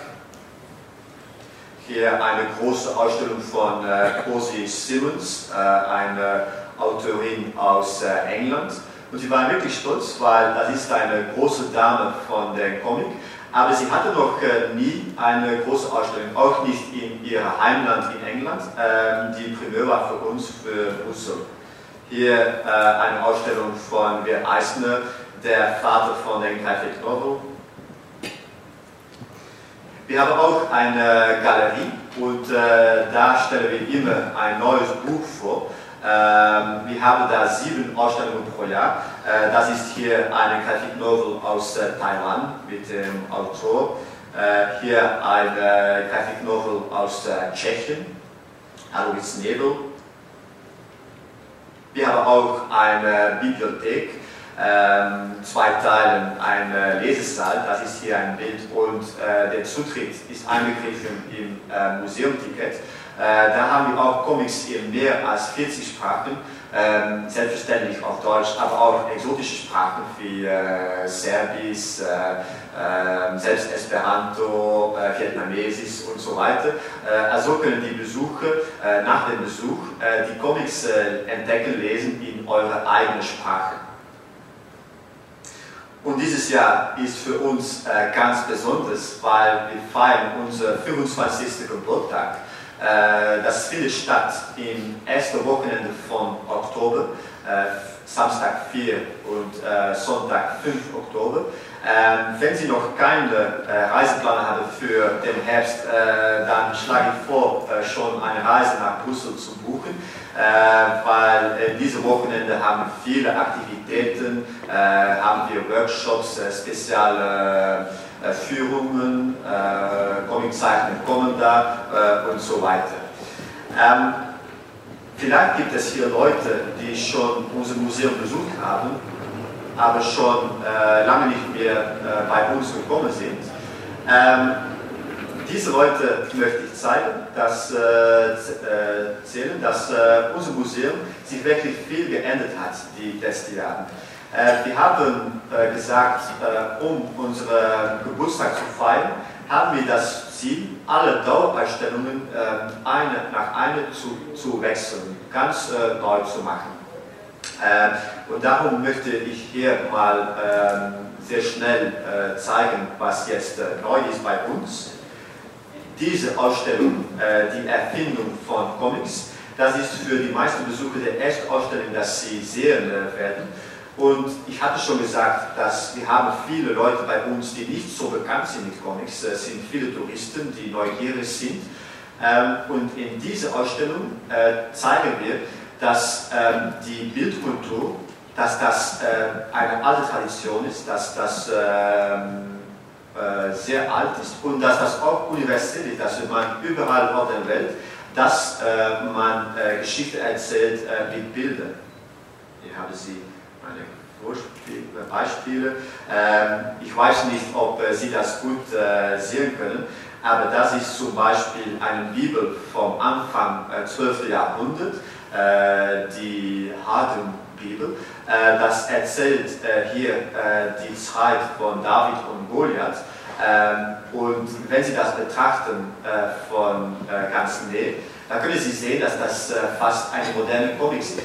Hier eine große Ausstellung von äh, Cosi Simmons, äh, eine Autorin aus äh, England. Und sie war wirklich stolz, weil das ist eine große Dame von der Comic. Aber sie hatte noch äh, nie eine große Ausstellung, auch nicht in ihrem Heimland in England. Ähm, die Primär war für uns, für Brüssel. Hier äh, eine Ausstellung von Bert Eisner, der Vater von den Graphic Novel. Wir haben auch eine Galerie und da stellen wir immer ein neues Buch vor. Ähm, wir haben da sieben Ausstellungen pro Jahr. Äh, das ist hier eine Graphic Novel aus äh, Taiwan mit dem Autor. Äh, hier eine Graphic Novel aus Tschechien, Alois Nebel. Wir haben auch eine Bibliothek, ähm, zwei Teilen, ein Lesesaal, das ist hier ein Bild und der Zutritt ist eingegriffen im Museumticket. Äh, da haben wir auch Comics in mehr als 40 Sprachen, ähm, selbstverständlich auf Deutsch, aber auch exotische Sprachen wie äh, Serbisch, äh, äh, selbst Esperanto, Vietnamesisch und so weiter. Also können die Besucher nach dem Besuch die Comics entdecken, lesen in eurer eigenen Sprache. Und dieses Jahr ist für uns ganz besonders, weil wir feiern unser 25. Geburtstag. Äh, das findet statt im ersten Wochenende von Oktober, äh, Samstag 4 und äh, Sonntag 5 Oktober. Ähm, wenn Sie noch keine äh, Reiseplan haben für den Herbst, dann schlage ich vor, schon eine Reise nach Brüssel zu buchen, weil diese Wochenende haben viele Aktivitäten, haben wir Workshops, spezielle Führungen, äh, Comiczeichner kommen da und so weiter. Ähm, vielleicht gibt es hier Leute, die schon unser Museum besucht haben aber schon äh, lange nicht mehr äh, bei uns gekommen sind. Ähm, diese Leute möchte ich zeigen, dass, äh, äh zählen, dass äh, unser Museum sich wirklich viel geändert hat die letzten Jahre. Äh, wir haben gesagt, um unseren Geburtstag zu feiern, haben wir das Ziel, alle Dauerausstellungen eine nach einer zu, zu wechseln, ganz neu zu machen. Äh, und darum möchte ich hier mal ähm, sehr schnell äh, zeigen, was jetzt äh, neu ist bei uns. Diese Ausstellung, die Erfindung von Comics, das ist für die meisten Besucher der erste Ausstellung, dass sie sehen werden. Und ich hatte schon gesagt, dass wir haben viele Leute bei uns, die nicht so bekannt sind mit Comics. Es sind viele Touristen, die neugierig sind. Ähm, und in dieser Ausstellung zeigen wir, dass ähm, die Bildkultur, dass das äh, eine alte Tradition ist, dass das ähm, äh, sehr alt ist und dass das auch universell ist, dass man überall auf der Welt, dass äh, man äh, Geschichte erzählt äh, mit Bildern. Hier haben Sie meine Beispiele. Ähm, ich weiß nicht, ob äh, Sie das gut sehen können, aber das ist zum Beispiel eine Bibel vom Anfang 12. Jahrhundert äh, die Hadem-Bibel. Äh, das erzählt äh, hier die Zeit von David und Goliath. Ähm, und wenn Sie das betrachten von ganz näher, dann können Sie sehen, dass das fast eine moderne Comic ist.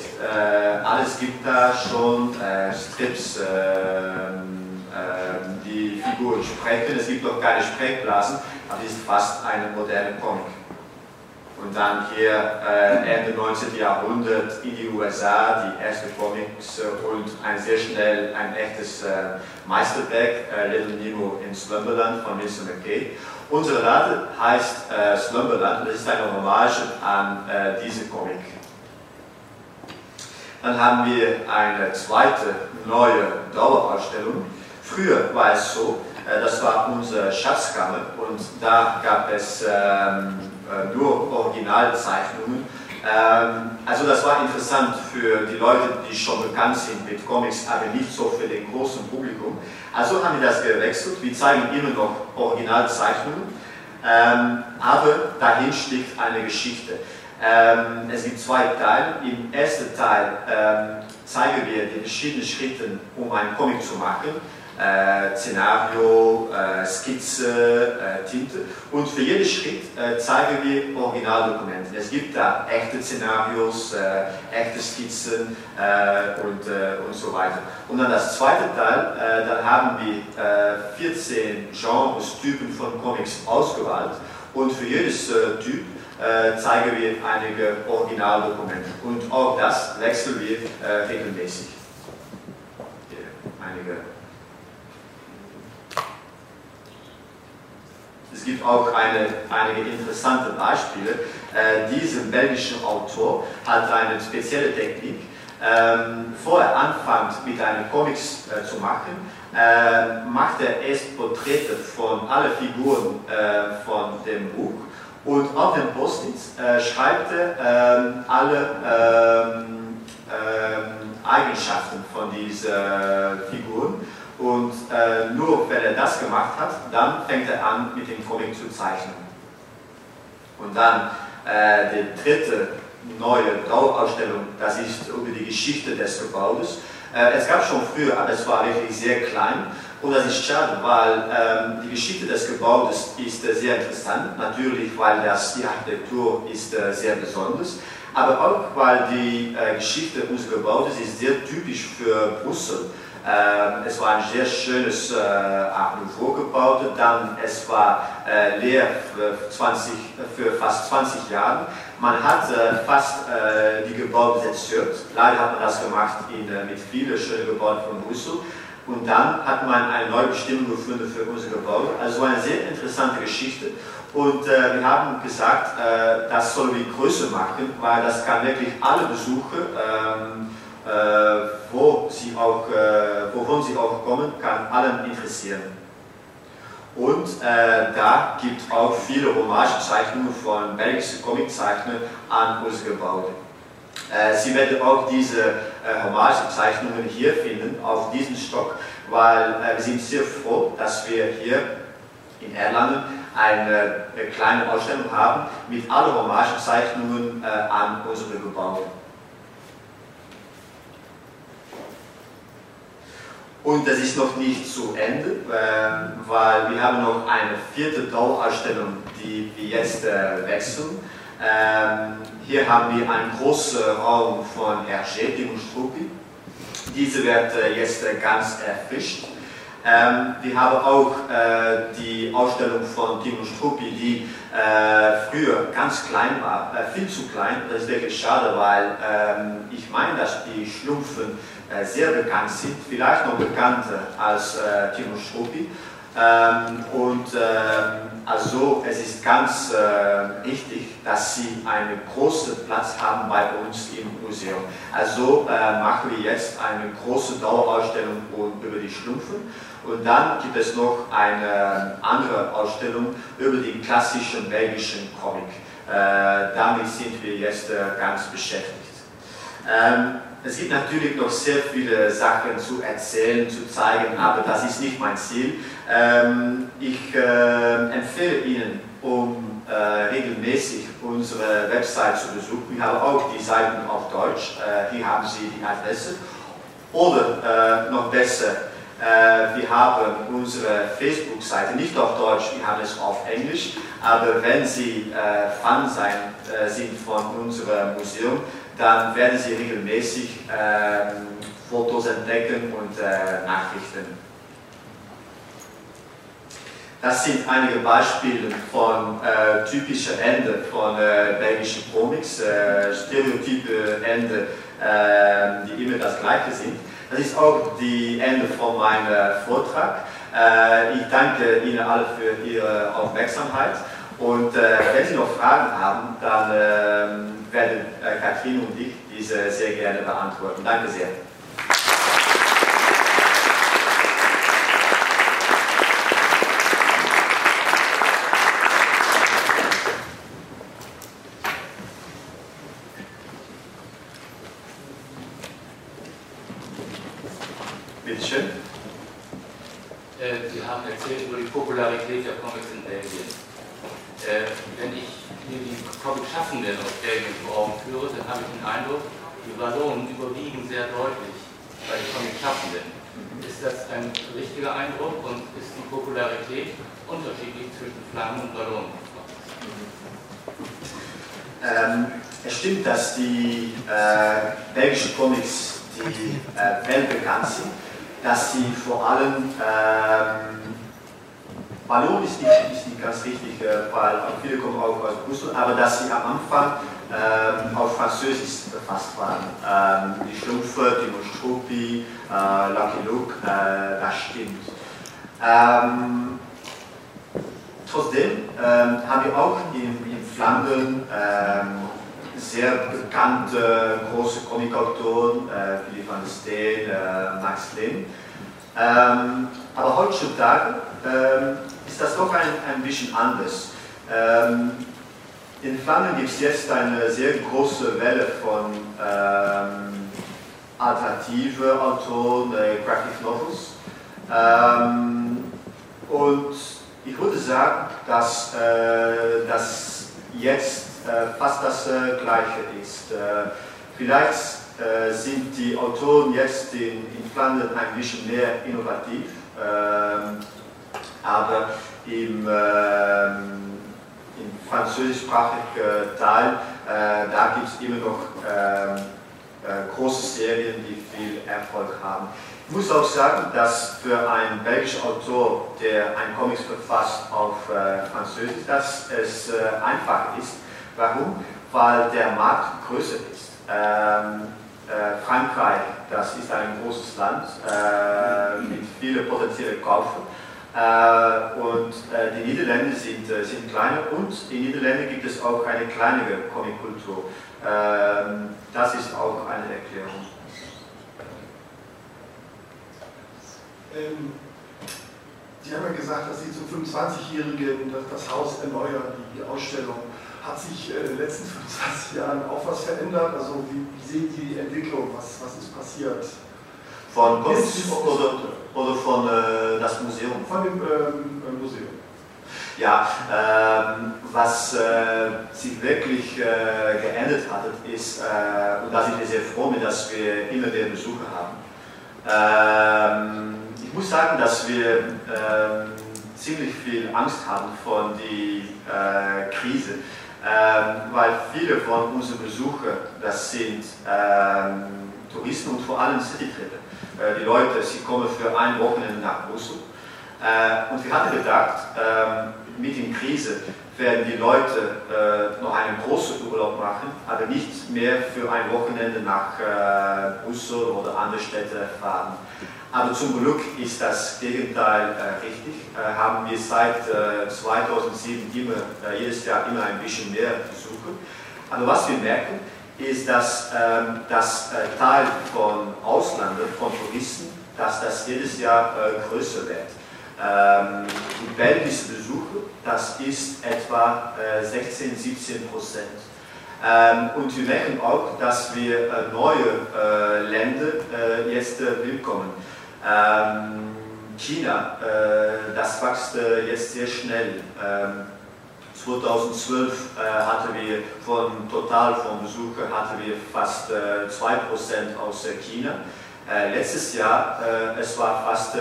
alles gibt da schon, Strips, ähm, ähm, die Figuren sprechen, es gibt noch keine Sprechblasen, aber es ist fast eine moderne Comic. Und dann hier äh, Ende 19. Jahrhundert in die USA die erste Comics und ein sehr schnell ein echtes äh, Meisterwerk, äh, Little Nemo in Slumberland von Winston McKay. Unsere Rate heißt äh, Slumberland das ist eine Hommage an äh, diese Comic. Dann haben wir eine zweite neue Dauerausstellung. Früher war es so, äh, das war unsere Schatzkammer und da gab es ähm, äh, nur Originalzeichnungen. Ähm, also das war interessant für die Leute, die schon bekannt sind mit Comics, aber nicht so für den großen Publikum. Also haben wir das gewechselt. Wir zeigen immer noch Originalzeichnungen, ähm, aber dahin steckt eine Geschichte. Ähm, es gibt zwei Teile. Im ersten Teil zeigen wir die verschiedenen Schritte, um einen Comic zu machen. Äh, Szenario, äh, Skizze, äh, Tinte. Und für jeden Schritt äh, zeigen wir Originaldokumente. Es gibt da echte Szenarios, äh, echte Skizzen äh, und, und so weiter. Und dann das zweite Teil, dann haben wir 14 Genres, Typen von Comics ausgewählt. Und für jedes Typ zeigen wir einige Originaldokumente. Und auch das wechseln wir regelmäßig. Einige. Es gibt auch eine, einige interessante Beispiele. Äh, dieser belgische Autor hat eine spezielle Technik. Ähm, vorher anfängt mit einem Comics äh, zu machen, äh, macht er erst Porträte von allen Figuren äh, von dem Buch und auf dem Post-its äh, schreibt er äh, alle ähm, äh, Eigenschaften von dieser Figur. Und äh, nur wenn er das gemacht hat, dann fängt er an, mit dem Comic zu zeichnen. Und dann äh, die dritte neue Dauerausstellung, das ist über die Geschichte des Gebäudes. Äh, es gab schon früher, aber es war wirklich sehr klein. Und das ist schade, weil ähm, die Geschichte des Gebäudes ist äh, sehr interessant. Natürlich, weil das, die Architektur ist äh, sehr besonders, aber auch, weil die äh, Geschichte unseres Gebäudes ist sehr typisch für Brüssel. Ähm, es war ein sehr schönes äh, Art Nouveau Gebäude, dann es war äh, leer für, 20, für fast 20 Jahre. Man hat äh, fast die Gebäude zerstört. Leider hat man das gemacht in, mit vielen schönen Gebäuden von Brüssel. Und dann hat man eine neue Bestimmung gefunden für unser Gebäude. Also eine sehr interessante Geschichte. Und äh, wir haben gesagt, äh, das sollen wir größer machen, weil das kann wirklich alle Besucher, ähm, äh, wo sie auch, äh, wovon sie auch kommen, kann allen interessieren. Und äh, da gibt es auch viele Hommagezeichnungen von belgischen Comiczeichnern an unser Gebäude. Äh, Sie werden auch diese äh, Hommagezeichnungen hier finden, auf diesem Stock, weil äh, wir sind sehr froh, dass wir hier in Erlangen eine kleine Ausstellung haben mit allen Hommagezeichnungen an unsere Gebäude. Und das ist noch nicht zu Ende, ähm, weil wir haben noch eine vierte Dauerausstellung, die wir jetzt wechseln. Ähm, hier haben wir einen großen Raum von Hergé, und Struppi. Diese wird äh, jetzt äh, ganz erfrischt. Ähm, wir haben auch äh, die Ausstellung von Timo Struppi, die äh, früher ganz klein war, äh, viel zu klein. Das ist wirklich schade, weil ähm, ich meine, dass die Schlumpfen äh, sehr bekannt sind, vielleicht noch bekannter als Timo Struppi. Ähm, und ähm, also es ist ganz äh, wichtig, dass Sie einen großen Platz haben bei uns im Museum. Also äh, machen wir jetzt eine große Dauerausstellung über die Schlumpfen und dann gibt es noch eine andere Ausstellung über den klassischen belgischen Comic. Äh, damit sind wir jetzt äh, ganz beschäftigt. Ähm, es gibt natürlich noch sehr viele Sachen zu erzählen, zu zeigen, aber das ist nicht mein Ziel. Ähm, ich äh, empfehle Ihnen, um äh, regelmäßig unsere Website zu besuchen. Wir haben auch die Seiten auf Deutsch, äh, hier haben Sie die Adresse. Oder noch besser, wir haben unsere Facebook-Seite nicht auf Deutsch, wir haben es auf Englisch. Aber wenn Sie Fan sein, sind von unserem Museum, dann werden Sie regelmäßig ähm, Fotos entdecken und äh, Nachrichten. Das sind einige Beispiele von äh, typischen Enden von äh, belgischen Comics, äh, stereotype Enden, äh, die immer das gleiche sind. Das ist auch die Ende von meinem Vortrag. Äh, ich danke Ihnen alle für Ihre Aufmerksamkeit und äh, wenn Sie noch Fragen haben, dann werden Katrin und ich diese sehr gerne beantworten. Danke sehr. Popularität der Comics in Belgien. Äh, wenn ich mir die Comic-Schaffenden aus Belgien vor Augen führe, dann habe ich den Eindruck, die Wallonen überwiegen sehr deutlich bei den Comic-Schaffenden. Ist das ein richtiger Eindruck und ist die Popularität unterschiedlich Wallonen? Ähm, es stimmt, dass die äh, belgischen Comics, die äh, weltbekannt sind, dass sie vor allem ähm, Ballon ist nicht, ist nicht ganz richtig, äh, weil viele kommen auch aus Brüssel, aber dass sie am Anfang ähm, auf Französisch verfasst waren. Ähm, die Schlumpfe, die Monstroppi, äh, Lucky Luke, äh, das stimmt. Ähm, trotzdem ähm, haben wir auch in, in Flandern ähm, sehr bekannte große Comicautoren, äh, Philippe van der Steen, äh, Max Lehn. Ähm, aber heutzutage ähm, ist das doch ein, ein bisschen anders. Ähm, in Flandern gibt es jetzt eine sehr große Welle von ähm, alternative Autoren, äh, Graphic Novels. Ähm, und ich würde sagen, dass äh, das jetzt äh, fast das äh, Gleiche ist. Äh, vielleicht äh, sind die Autoren jetzt in, in Flandern ein bisschen mehr innovativ. Ähm, aber im, äh, im französischsprachigen Teil, äh, da gibt es immer noch ähm, äh, große Serien, die viel Erfolg haben. Muss auch sagen, dass für einen belgischen Autor, der ein Comics verfasst auf äh, Französisch, dass es äh, einfach ist. Warum? Weil der Markt größer ist. Ähm, äh, Frankreich, das ist ein großes Land äh, mit vielen potenziellen Käufern. Äh, und äh, die Niederlande sind, sind kleiner und in den Niederlanden gibt es auch eine kleinere Comickultur. Ähm, das ist auch eine Erklärung. Ähm, Sie haben ja gesagt, dass Sie zum 25-Jährigen das Haus erneuern, die Ausstellung. Hat sich in den letzten 25 Jahren auch was verändert? Also wie, wie sehen Sie die Entwicklung? Was, was ist passiert? Von Kunst oder, oder von äh, das Museum? Von dem ähm, äh, Museum. Ja, ähm, was äh, sich wirklich äh, geändert hat, ist, äh, und da sind wir sehr froh mit, dass wir immer mehr Besucher haben. Ähm, ich muss sagen, dass wir ähm, ziemlich viel Angst haben von der äh, Krise, ähm, weil viele von unseren Besuchern, das sind ähm, Touristen und vor allem Citytripper. Äh, die Leute, sie kommen für ein Wochenende nach Brüssel. Äh, und wir hatten gedacht, ähm, mit der Krise werden die Leute äh, noch einen großen Urlaub machen, aber nicht mehr für ein Wochenende nach Brüssel oder andere Städte fahren. Aber zum Glück ist das Gegenteil äh, richtig. Äh, haben wir seit äh, 2007 immer, jedes Jahr immer ein bisschen mehr Besucher. Aber was wir merken, ist, dass ähm, das äh, Teil von Ausländern, von Touristen, dass das jedes Jahr äh, größer wird. Ähm, die belgische Besucher, das ist etwa äh, 16, 17 Prozent. Ähm, und wir merken auch, dass wir äh, neue äh, Länder äh, jetzt willkommen. Ähm, China, das wächst jetzt sehr schnell. Ähm, 2012 äh, hatten wir von total von Besuchern hatten wir fast äh, 2% aus äh, China. Äh, letztes Jahr äh, es war fast 4%.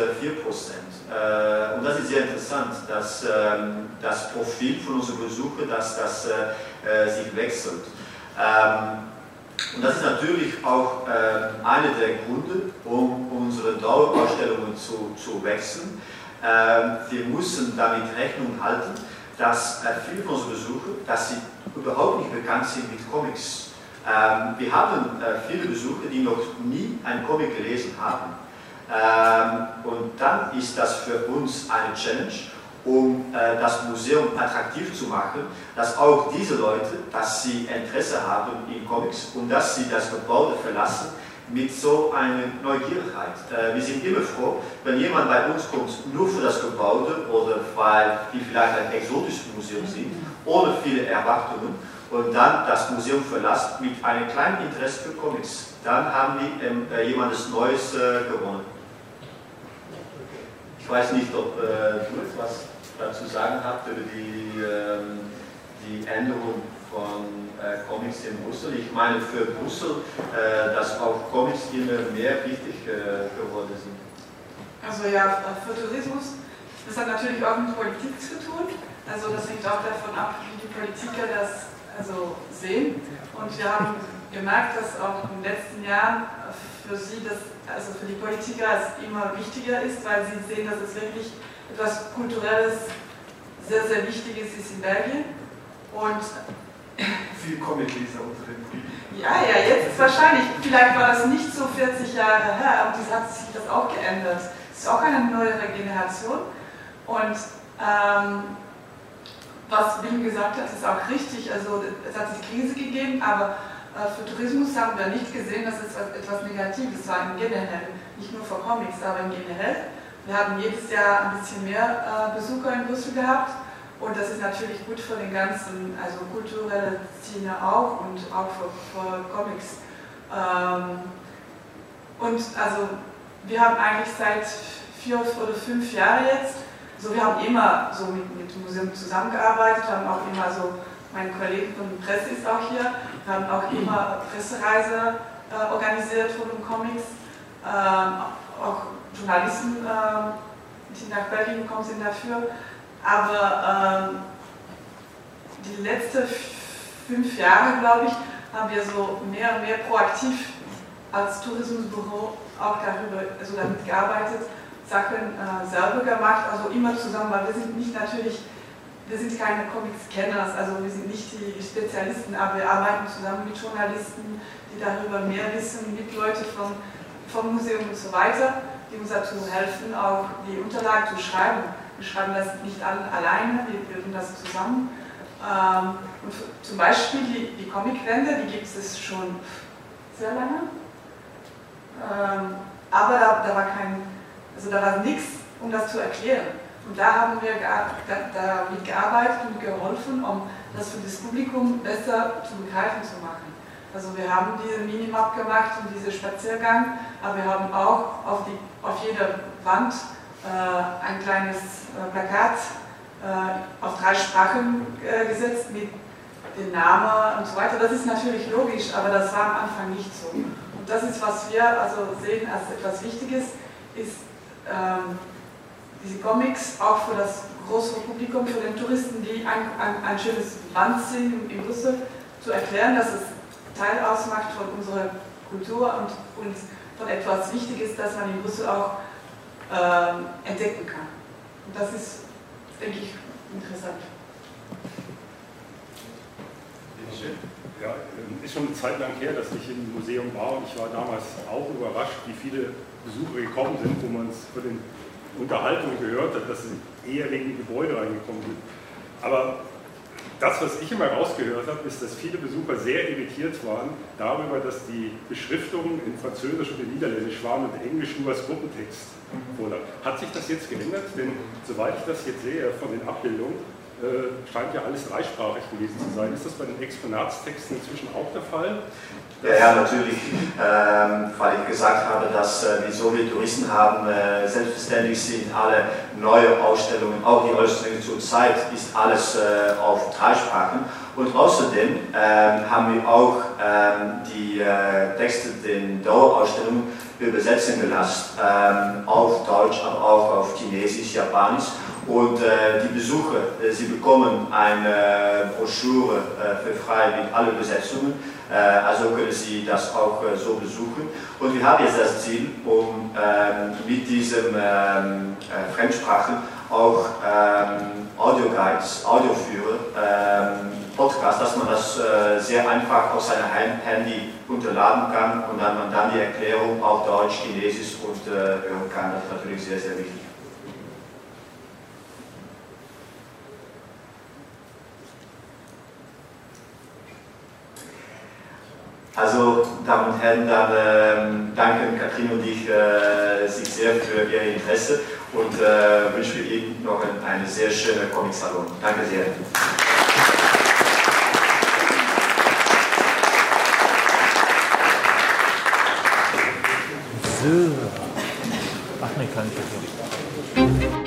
Äh, und das ist sehr interessant, dass ähm, das Profil von unseren Besuchern dass das sich wechselt. Ähm, und das ist natürlich auch äh, einer der Gründe, um unsere Dauerausstellungen zu, zu wechseln. Ähm, wir müssen damit Rechnung halten, dass äh, viele von unseren Besuchern, dass sie überhaupt nicht bekannt sind mit Comics. Ähm, wir haben äh, viele Besucher, die noch nie einen Comic gelesen haben. Ähm, und dann ist das für uns eine Challenge, um äh, das Museum attraktiv zu machen, dass auch diese Leute, dass sie Interesse haben in Comics und dass sie das Gebäude verlassen mit so einer Neugierigkeit. Äh, wir sind immer froh, wenn jemand bei uns kommt, nur für das Gebäude oder weil wir vielleicht ein exotisches Museum sind, ohne viele Erwartungen und dann das Museum verlässt mit einem kleinen Interesse für Comics. Dann haben wir ähm, äh, jemandes Neues gewonnen. Ich weiß nicht, ob äh, du etwas dazu sagen habt über die, ähm, die Änderung von äh, Comics in Brüssel. Ich meine für Brüssel, äh, dass auch Comics immer mehr wichtig äh, geworden sind. Also ja, für Tourismus, das hat natürlich auch mit Politik zu tun. Also das hängt auch davon ab, wie die Politiker das also sehen. Und wir haben gemerkt, dass auch in den letzten Jahren für sie, das, also für die Politiker, es immer wichtiger ist, weil sie sehen, dass es wirklich etwas Kulturelles sehr, sehr Wichtiges ist in Belgien. Und viel Comicleser unter den Ja, ja, jetzt ist wahrscheinlich, vielleicht war das nicht so 40 Jahre her, aber das hat sich das auch geändert. Es ist auch eine neuere Generation. Und ähm, was William gesagt hat, ist auch richtig. Also es hat sich Krise gegeben, aber für Tourismus haben wir nicht gesehen, dass es etwas Negatives war im Generell. Nicht nur für Comics, aber im Generell. Wir haben jedes Jahr ein bisschen mehr äh, Besucher in Brüssel gehabt und das ist natürlich gut für den ganzen, also kulturelle Szene auch und auch für, für Comics. Ähm, und also wir haben eigentlich seit vier oder fünf Jahren jetzt, so wir haben immer so mit, mit Museum zusammengearbeitet, haben auch immer so, mein Kollege von Presse ist auch hier, wir haben auch immer Pressereise äh, organisiert von den Comics, ähm, auch Journalisten, äh, die nach Belgien gekommen sind dafür. Aber ähm, die letzten fünf Jahre, glaube ich, haben wir so mehr und mehr proaktiv als Tourismusbüro auch darüber, also damit gearbeitet, Sachen äh, selber gemacht, also immer zusammen, weil wir sind nicht natürlich, wir sind keine Comics-Kenners, also wir sind nicht die Spezialisten, aber wir arbeiten zusammen mit Journalisten, die darüber mehr wissen, mit Leuten vom, vom Museum und so weiter, die uns dazu helfen, auch die Unterlagen zu schreiben. Wir schreiben das nicht alleine, wir bilden das zusammen. Ähm, und zum Beispiel die, die Comicwände, die gibt es schon sehr lange. Ähm, aber da, da, war kein, also da war nichts, um das zu erklären. Und da haben wir damit gearbeitet und geholfen, um das für das Publikum besser zu begreifen zu machen. Also wir haben diese Minimap gemacht und diesen Spaziergang, aber wir haben auch auf, die, auf jeder Wand äh, ein kleines äh, Plakat äh, auf drei Sprachen gesetzt mit dem Namen und so weiter. Das ist natürlich logisch, aber das war am Anfang nicht so. Und das ist, was wir also sehen als etwas Wichtiges, ist ähm, diese Comics auch für das große Publikum, für den Touristen, die ein, ein, ein schönes Land sehen in Brüssel, zu erklären, dass es Teil ausmacht von unserer Kultur und, und von etwas Wichtiges, das man in Brüssel auch äh, entdecken kann. Und das ist, denke ich, interessant. Ja, ist schon eine Zeit lang her, dass ich im Museum war und ich war damals auch überrascht, wie viele Besucher gekommen sind, wo man es von den Unterhaltungen gehört hat, dass sie eher wegen Gebäude reingekommen sind. Aber das, was ich immer rausgehört habe, ist, dass viele Besucher sehr irritiert waren darüber, dass die Beschriftungen in Französisch und in Niederländisch waren und Englisch nur als Gruppentext vorlag. Hat sich das jetzt geändert? Denn soweit ich das jetzt sehe von den Abbildungen, scheint ja alles dreisprachig gewesen zu sein. Ist das bei den Exponatstexten inzwischen auch der Fall? Ja, ja natürlich, ähm, weil ich gesagt habe, dass äh, wir so viele Touristen haben, äh, selbstverständlich sind alle neue Ausstellungen, auch die Ausstellungen zur Zeit, ist alles äh, auf drei Sprachen. Und außerdem ähm, haben wir auch ähm, die äh, Texte den Dauerausstellungen übersetzen gelassen, ähm, auf Deutsch, aber auch auf Chinesisch, Japanisch Und äh, die Besucher, äh, sie bekommen eine Broschüre äh, für frei mit allen Besetzungen. Äh, also können sie das auch äh, so besuchen. Und wir haben jetzt das Ziel, um ähm, mit diesem ähm, äh, Fremdsprachen auch ähm, Audioguides, Audioführer, Podcast, dass man das sehr einfach aus seinem Handy unterladen kann und dann man dann die Erklärung auf Deutsch, Chinesisch und hören kann. Das ist natürlich sehr, sehr wichtig. Also, Damen und Herren, dann äh, danken Katrin und ich äh, sich sehr für Ihr Interesse und äh, wünsche Ihnen noch ein, eine sehr schöne Comic-Salon. Danke sehr. So. Ach ne, kann ich nicht.